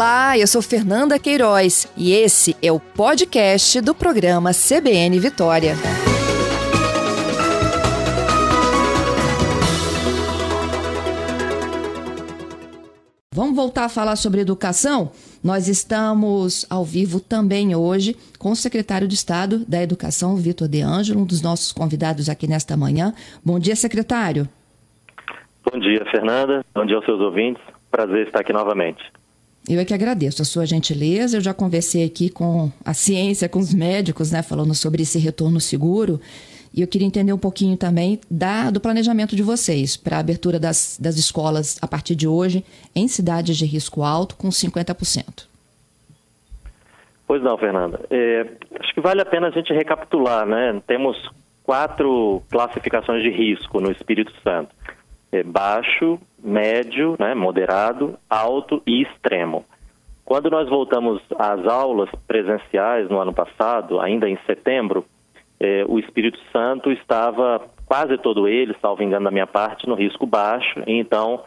Olá, eu sou Fernanda Queiroz e esse é o podcast do programa CBN Vitória. Vamos voltar a falar sobre educação? Nós estamos ao vivo também hoje com o secretário de Estado da Educação, Vitor De Angelo, um dos nossos convidados aqui nesta manhã. Bom dia, secretário. Bom dia, Fernanda. Bom dia aos seus ouvintes. Prazer estar aqui novamente. Eu é que agradeço a sua gentileza. Eu já conversei aqui com a ciência, com os médicos, né, falando sobre esse retorno seguro. E eu queria entender um pouquinho também da, do planejamento de vocês para a abertura das, das escolas a partir de hoje em cidades de risco alto com 50%. Pois não, Fernanda. É, acho que vale a pena a gente recapitular, né? Temos quatro classificações de risco no Espírito Santo: é baixo, médio, né, moderado, alto e extremo. Quando nós voltamos às aulas presenciais no ano passado, ainda em setembro, é, o Espírito Santo estava quase todo ele, salvo engano da minha parte, no risco baixo. E então,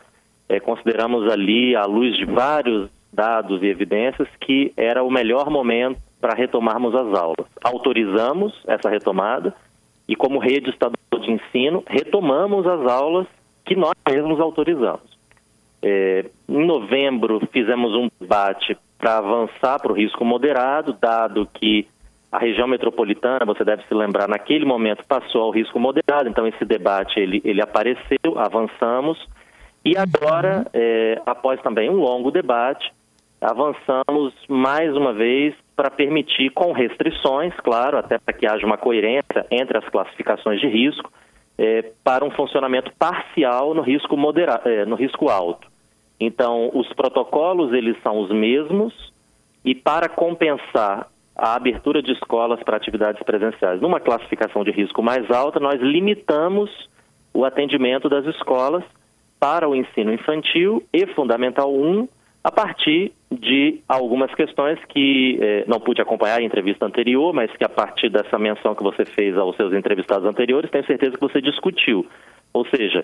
é, consideramos ali, à luz de vários dados e evidências, que era o melhor momento para retomarmos as aulas. Autorizamos essa retomada e, como rede estadual de ensino, retomamos as aulas que nós mesmos autorizamos. É, em novembro, fizemos um debate para avançar para o risco moderado, dado que a região metropolitana, você deve se lembrar, naquele momento passou ao risco moderado, então esse debate ele, ele apareceu, avançamos, e agora, é, após também um longo debate, avançamos mais uma vez para permitir, com restrições, claro, até para que haja uma coerência entre as classificações de risco, é, para um funcionamento parcial no risco, moderado, é, no risco alto. Então, os protocolos eles são os mesmos e para compensar a abertura de escolas para atividades presenciais. Numa classificação de risco mais alta, nós limitamos o atendimento das escolas para o ensino infantil e fundamental 1 a partir de algumas questões que eh, não pude acompanhar em entrevista anterior, mas que a partir dessa menção que você fez aos seus entrevistados anteriores, tenho certeza que você discutiu. Ou seja,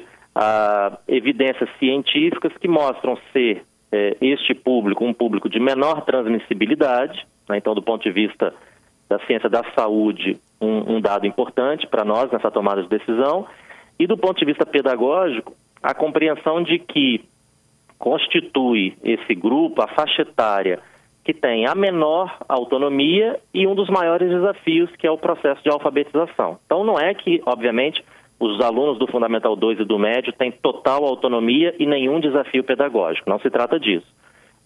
evidências científicas que mostram ser eh, este público um público de menor transmissibilidade, né? Então, do ponto de vista da ciência da saúde, um, um dado importante para nós nessa tomada de decisão. E do ponto de vista pedagógico, a compreensão de que constitui esse grupo, a faixa etária, que tem a menor autonomia e um dos maiores desafios, que é o processo de alfabetização. Então, não é que, obviamente, os alunos do Fundamental 2 e do Médio têm total autonomia e nenhum desafio pedagógico, não se trata disso.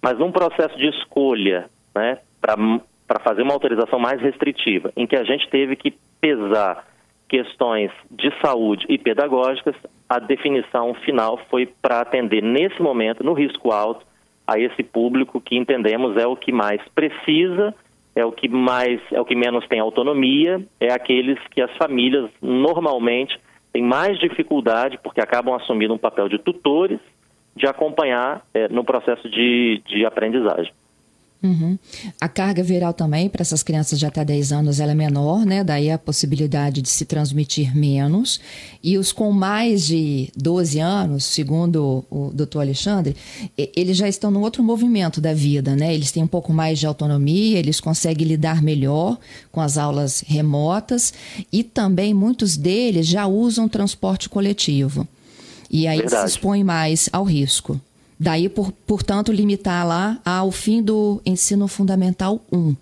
Mas num processo de escolha né, para fazer uma autorização mais restritiva, em que a gente teve que pesar questões de saúde e pedagógicas, a definição final foi para atender nesse momento, no risco alto, a esse público que entendemos é o que mais precisa, é o que mais, é o que menos tem autonomia, é aqueles que as famílias normalmente têm mais dificuldade porque acabam assumindo um papel de tutores de acompanhar é, no processo de, de aprendizagem. Uhum. A carga viral também, para essas crianças de até 10 anos, ela é menor, né? Daí a possibilidade de se transmitir menos. E os com mais de 12 anos, segundo o doutor Alexandre, eles já estão no outro movimento da vida, né? Eles têm um pouco mais de autonomia, eles conseguem lidar melhor com as aulas remotas e também muitos deles já usam transporte coletivo. E aí Verdade. se expõe mais ao risco. Daí, por, portanto, limitar lá ao fim do ensino fundamental 1.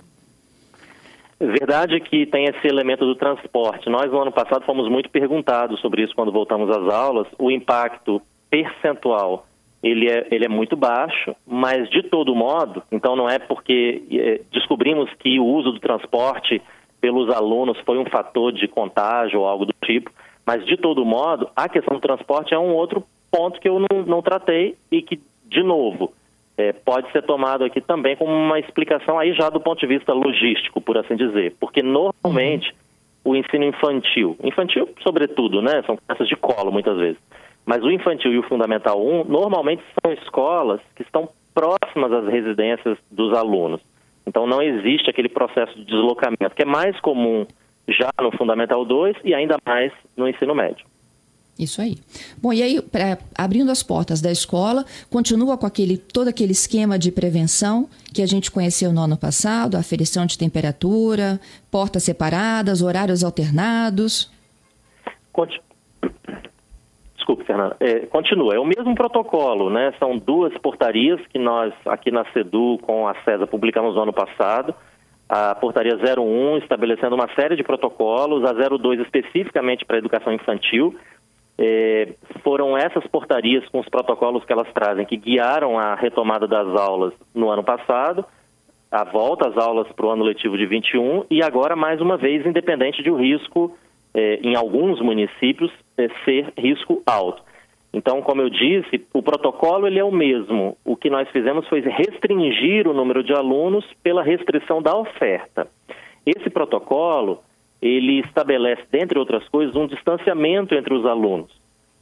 Verdade que tem esse elemento do transporte. Nós, no ano passado, fomos muito perguntados sobre isso quando voltamos às aulas. O impacto percentual ele é, ele é muito baixo, mas de todo modo, então não é porque é, descobrimos que o uso do transporte pelos alunos foi um fator de contágio ou algo do tipo, mas de todo modo, a questão do transporte é um outro ponto que eu não, não tratei e que de novo, é, pode ser tomado aqui também como uma explicação aí já do ponto de vista logístico, por assim dizer, porque normalmente o ensino infantil, infantil sobretudo, né, são crianças de colo muitas vezes, mas o infantil e o fundamental 1 normalmente são escolas que estão próximas às residências dos alunos. Então não existe aquele processo de deslocamento, que é mais comum já no fundamental 2 e ainda mais no ensino médio. Isso aí. Bom, e aí, pra, abrindo as portas da escola, continua com aquele, todo aquele esquema de prevenção que a gente conheceu no ano passado, aferição de temperatura, portas separadas, horários alternados? Conti... Desculpe, Fernanda. É, continua, é o mesmo protocolo, né? São duas portarias que nós, aqui na CEDU, com a CESA, publicamos no ano passado. A portaria 01 estabelecendo uma série de protocolos, a 02 especificamente para a educação infantil, é, foram essas portarias com os protocolos que elas trazem que guiaram a retomada das aulas no ano passado, a volta às aulas para o ano letivo de 21 e agora, mais uma vez, independente de o risco, é, em alguns municípios, é, ser risco alto. Então, como eu disse, o protocolo ele é o mesmo. O que nós fizemos foi restringir o número de alunos pela restrição da oferta. Esse protocolo ele estabelece, dentre outras coisas, um distanciamento entre os alunos.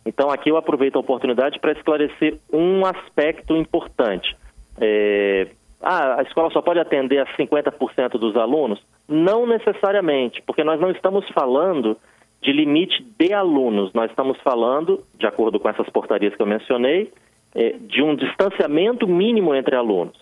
Então, aqui eu aproveito a oportunidade para esclarecer um aspecto importante. É, ah, a escola só pode atender a 50% dos alunos? Não necessariamente, porque nós não estamos falando de limite de alunos, nós estamos falando, de acordo com essas portarias que eu mencionei, é, de um distanciamento mínimo entre alunos.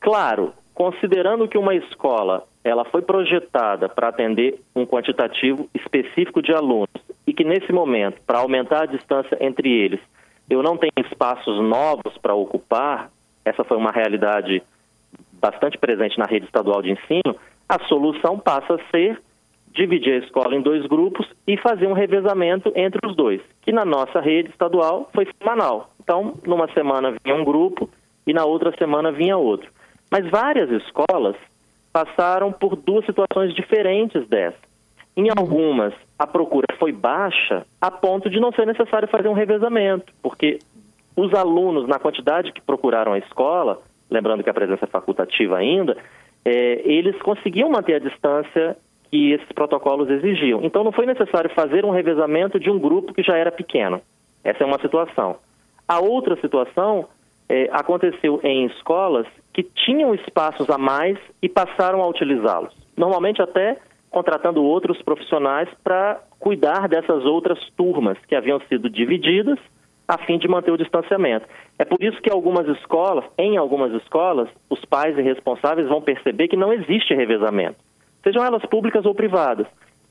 Claro, considerando que uma escola ela foi projetada para atender um quantitativo específico de alunos e que nesse momento, para aumentar a distância entre eles, eu não tenho espaços novos para ocupar, essa foi uma realidade bastante presente na rede estadual de ensino, a solução passa a ser dividir a escola em dois grupos e fazer um revezamento entre os dois, que na nossa rede estadual foi semanal. Então, numa semana vinha um grupo e na outra semana vinha outro. Mas várias escolas passaram por duas situações diferentes dessa. Em algumas, a procura foi baixa a ponto de não ser necessário fazer um revezamento, porque os alunos, na quantidade que procuraram a escola, lembrando que a presença é facultativa ainda, é, eles conseguiam manter a distância que esses protocolos exigiam. Então, não foi necessário fazer um revezamento de um grupo que já era pequeno. Essa é uma situação. A outra situação é, aconteceu em escolas que tinham espaços a mais e passaram a utilizá-los. Normalmente até contratando outros profissionais para cuidar dessas outras turmas que haviam sido divididas a fim de manter o distanciamento. É por isso que algumas escolas, em algumas escolas, os pais e responsáveis vão perceber que não existe revezamento, sejam elas públicas ou privadas,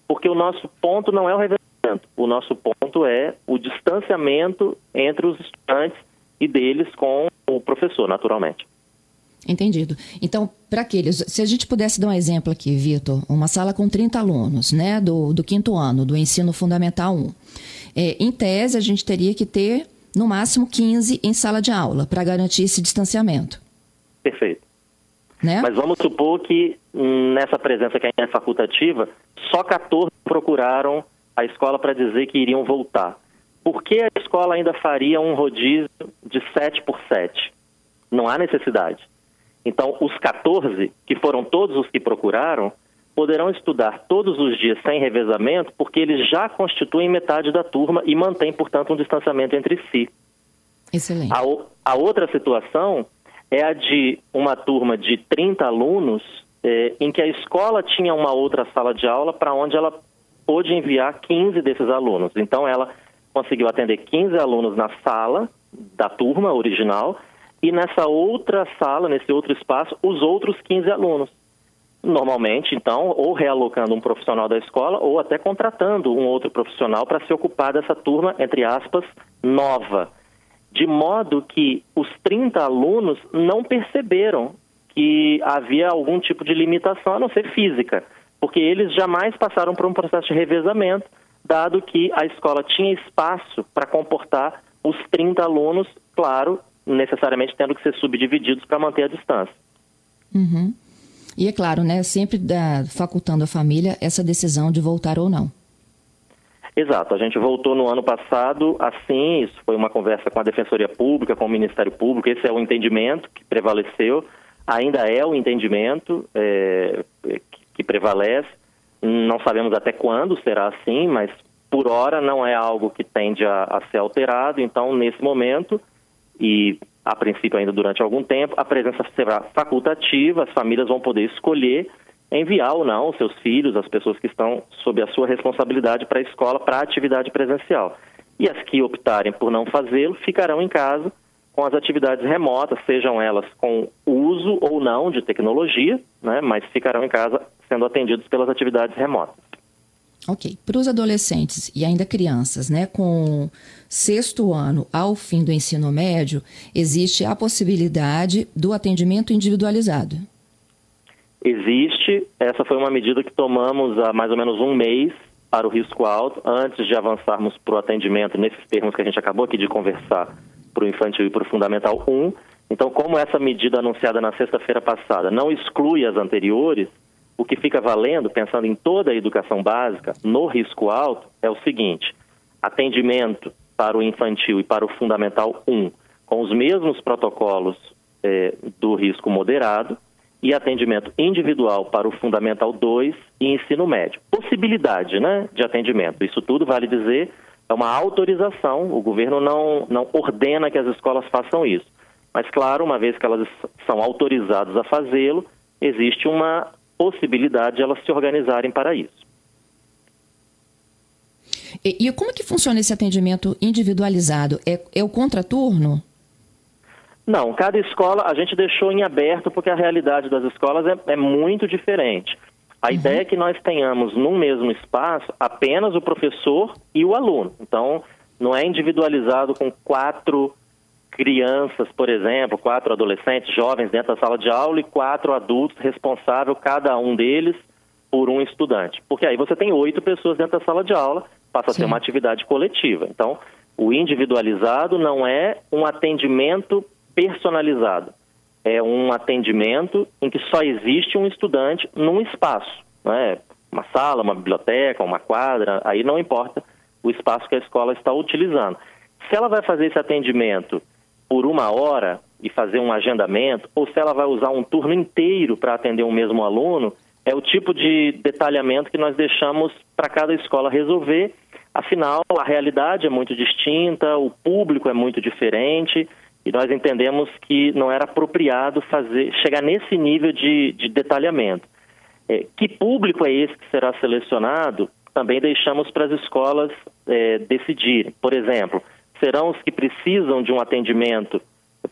porque o nosso ponto não é o revezamento, o nosso ponto é o distanciamento entre os estudantes e deles com o professor, naturalmente. Entendido. Então, para aqueles, se a gente pudesse dar um exemplo aqui, Vitor, uma sala com 30 alunos, né, do, do quinto ano, do ensino fundamental 1. É, em tese, a gente teria que ter, no máximo, 15 em sala de aula, para garantir esse distanciamento. Perfeito. Né? Mas vamos supor que hum, nessa presença que é facultativa, só 14 procuraram a escola para dizer que iriam voltar por que a escola ainda faria um rodízio de 7 por 7? Não há necessidade. Então, os 14, que foram todos os que procuraram, poderão estudar todos os dias sem revezamento, porque eles já constituem metade da turma e mantêm, portanto, um distanciamento entre si. Excelente. A, a outra situação é a de uma turma de 30 alunos, eh, em que a escola tinha uma outra sala de aula para onde ela pôde enviar 15 desses alunos. Então, ela conseguiu atender 15 alunos na sala da turma original e nessa outra sala, nesse outro espaço, os outros 15 alunos. Normalmente, então, ou realocando um profissional da escola ou até contratando um outro profissional para se ocupar dessa turma, entre aspas, nova. De modo que os 30 alunos não perceberam que havia algum tipo de limitação, a não ser física, porque eles jamais passaram por um processo de revezamento dado que a escola tinha espaço para comportar os 30 alunos, claro, necessariamente tendo que ser subdivididos para manter a distância. Uhum. E é claro, né, sempre da, facultando a família essa decisão de voltar ou não. Exato, a gente voltou no ano passado assim, isso foi uma conversa com a Defensoria Pública, com o Ministério Público, esse é o entendimento que prevaleceu, ainda é o entendimento é, que prevalece, não sabemos até quando será assim, mas por hora não é algo que tende a, a ser alterado. Então, nesse momento, e a princípio ainda durante algum tempo, a presença será facultativa, as famílias vão poder escolher enviar ou não os seus filhos, as pessoas que estão sob a sua responsabilidade para a escola, para a atividade presencial. E as que optarem por não fazê-lo ficarão em casa com as atividades remotas, sejam elas com uso ou não de tecnologia, né, mas ficarão em casa sendo atendidos pelas atividades remotas. Ok. Para os adolescentes e ainda crianças, né, com sexto ano ao fim do ensino médio, existe a possibilidade do atendimento individualizado. Existe. Essa foi uma medida que tomamos há mais ou menos um mês para o risco alto, antes de avançarmos para o atendimento nesses termos que a gente acabou aqui de conversar, para o infantil e para o fundamental 1. Então, como essa medida anunciada na sexta-feira passada não exclui as anteriores, o que fica valendo, pensando em toda a educação básica, no risco alto, é o seguinte: atendimento para o infantil e para o fundamental 1, com os mesmos protocolos eh, do risco moderado, e atendimento individual para o Fundamental 2 e ensino médio. Possibilidade né, de atendimento. Isso tudo, vale dizer, é uma autorização. O governo não, não ordena que as escolas façam isso. Mas, claro, uma vez que elas são autorizadas a fazê-lo, existe uma possibilidade de elas se organizarem para isso. E, e como é que funciona esse atendimento individualizado? É, é o contraturno? Não, cada escola a gente deixou em aberto porque a realidade das escolas é, é muito diferente. A uhum. ideia é que nós tenhamos no mesmo espaço apenas o professor e o aluno. Então, não é individualizado com quatro crianças, por exemplo, quatro adolescentes, jovens dentro da sala de aula e quatro adultos responsáveis, cada um deles, por um estudante. Porque aí você tem oito pessoas dentro da sala de aula, passa Sim. a ser uma atividade coletiva. Então, o individualizado não é um atendimento personalizado. É um atendimento em que só existe um estudante num espaço, né? uma sala, uma biblioteca, uma quadra, aí não importa o espaço que a escola está utilizando. Se ela vai fazer esse atendimento por uma hora e fazer um agendamento, ou se ela vai usar um turno inteiro para atender um mesmo aluno, é o tipo de detalhamento que nós deixamos para cada escola resolver. Afinal, a realidade é muito distinta, o público é muito diferente e nós entendemos que não era apropriado fazer chegar nesse nível de, de detalhamento. É, que público é esse que será selecionado? Também deixamos para as escolas é, decidirem. Por exemplo, serão os que precisam de um atendimento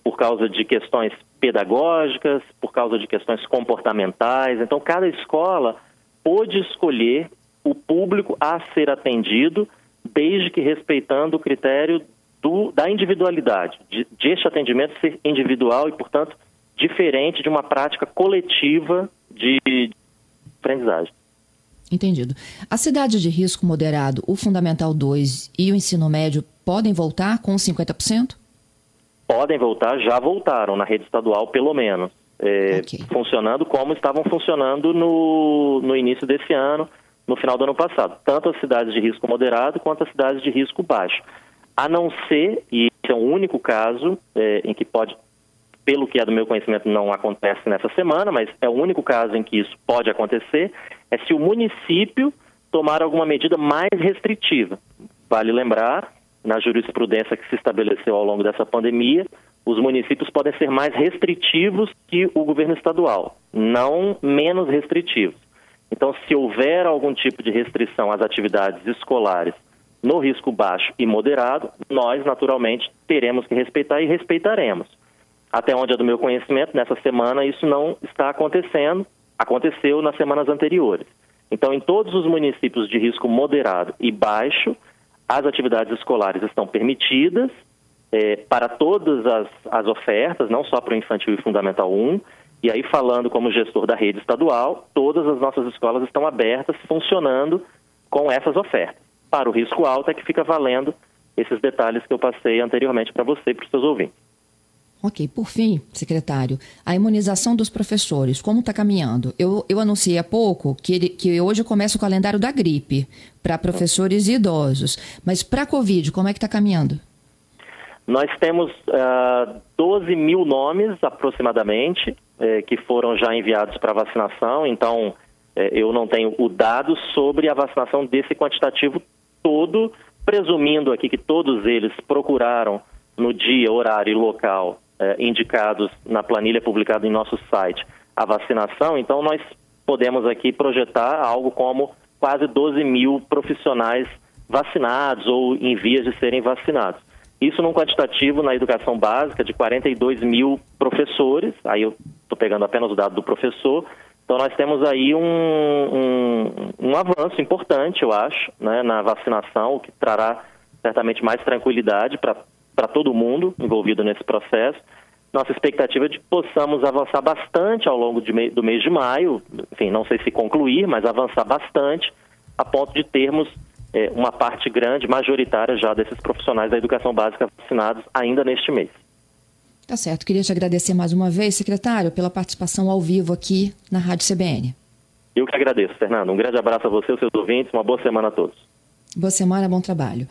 por causa de questões pedagógicas, por causa de questões comportamentais. Então, cada escola pôde escolher o público a ser atendido, desde que respeitando o critério do, da individualidade, de, de este atendimento ser individual e, portanto, diferente de uma prática coletiva de aprendizagem. Entendido. A cidade de risco moderado, o Fundamental 2 e o ensino médio podem voltar com 50%? Podem voltar, já voltaram na rede estadual, pelo menos. É, okay. Funcionando como estavam funcionando no, no início desse ano, no final do ano passado. Tanto as cidades de risco moderado quanto as cidades de risco baixo a não ser, e esse é o único caso é, em que pode, pelo que é do meu conhecimento, não acontece nessa semana, mas é o único caso em que isso pode acontecer, é se o município tomar alguma medida mais restritiva. Vale lembrar, na jurisprudência que se estabeleceu ao longo dessa pandemia, os municípios podem ser mais restritivos que o governo estadual, não menos restritivos. Então, se houver algum tipo de restrição às atividades escolares no risco baixo e moderado, nós naturalmente teremos que respeitar e respeitaremos. Até onde é do meu conhecimento, nessa semana isso não está acontecendo, aconteceu nas semanas anteriores. Então, em todos os municípios de risco moderado e baixo, as atividades escolares estão permitidas é, para todas as, as ofertas, não só para o infantil e fundamental 1. E aí, falando como gestor da rede estadual, todas as nossas escolas estão abertas, funcionando com essas ofertas para o risco alto é que fica valendo esses detalhes que eu passei anteriormente para você e para os seus ouvintes. Ok, por fim, secretário, a imunização dos professores, como está caminhando? Eu, eu anunciei há pouco que, ele, que hoje começa o calendário da gripe para professores e idosos, mas para a Covid, como é que está caminhando? Nós temos uh, ah, 12 mil nomes aproximadamente eh, que foram já enviados para vacinação, então eh, eu não tenho o dado sobre a vacinação desse quantitativo todo, presumindo aqui que todos eles procuraram no dia, horário e local eh, indicados na planilha publicada em nosso site a vacinação, então nós podemos aqui projetar algo como quase 12 mil profissionais vacinados ou em vias de serem vacinados. Isso num quantitativo na educação básica de 42 mil professores, aí eu estou pegando apenas o dado do professor, então nós temos aí um, um, um avanço importante, eu acho, né, na vacinação, o que trará certamente mais tranquilidade para todo mundo envolvido nesse processo. Nossa expectativa é de que possamos avançar bastante ao longo do mês de maio, enfim, não sei se concluir, mas avançar bastante, a ponto de termos é, uma parte grande, majoritária já desses profissionais da educação básica vacinados ainda neste mês. Tá certo. Queria te agradecer mais uma vez, secretário, pela participação ao vivo aqui na Rádio CBN. Eu que agradeço, Fernando. Um grande abraço a você, os seus ouvintes. Uma boa semana a todos. Boa semana, bom trabalho.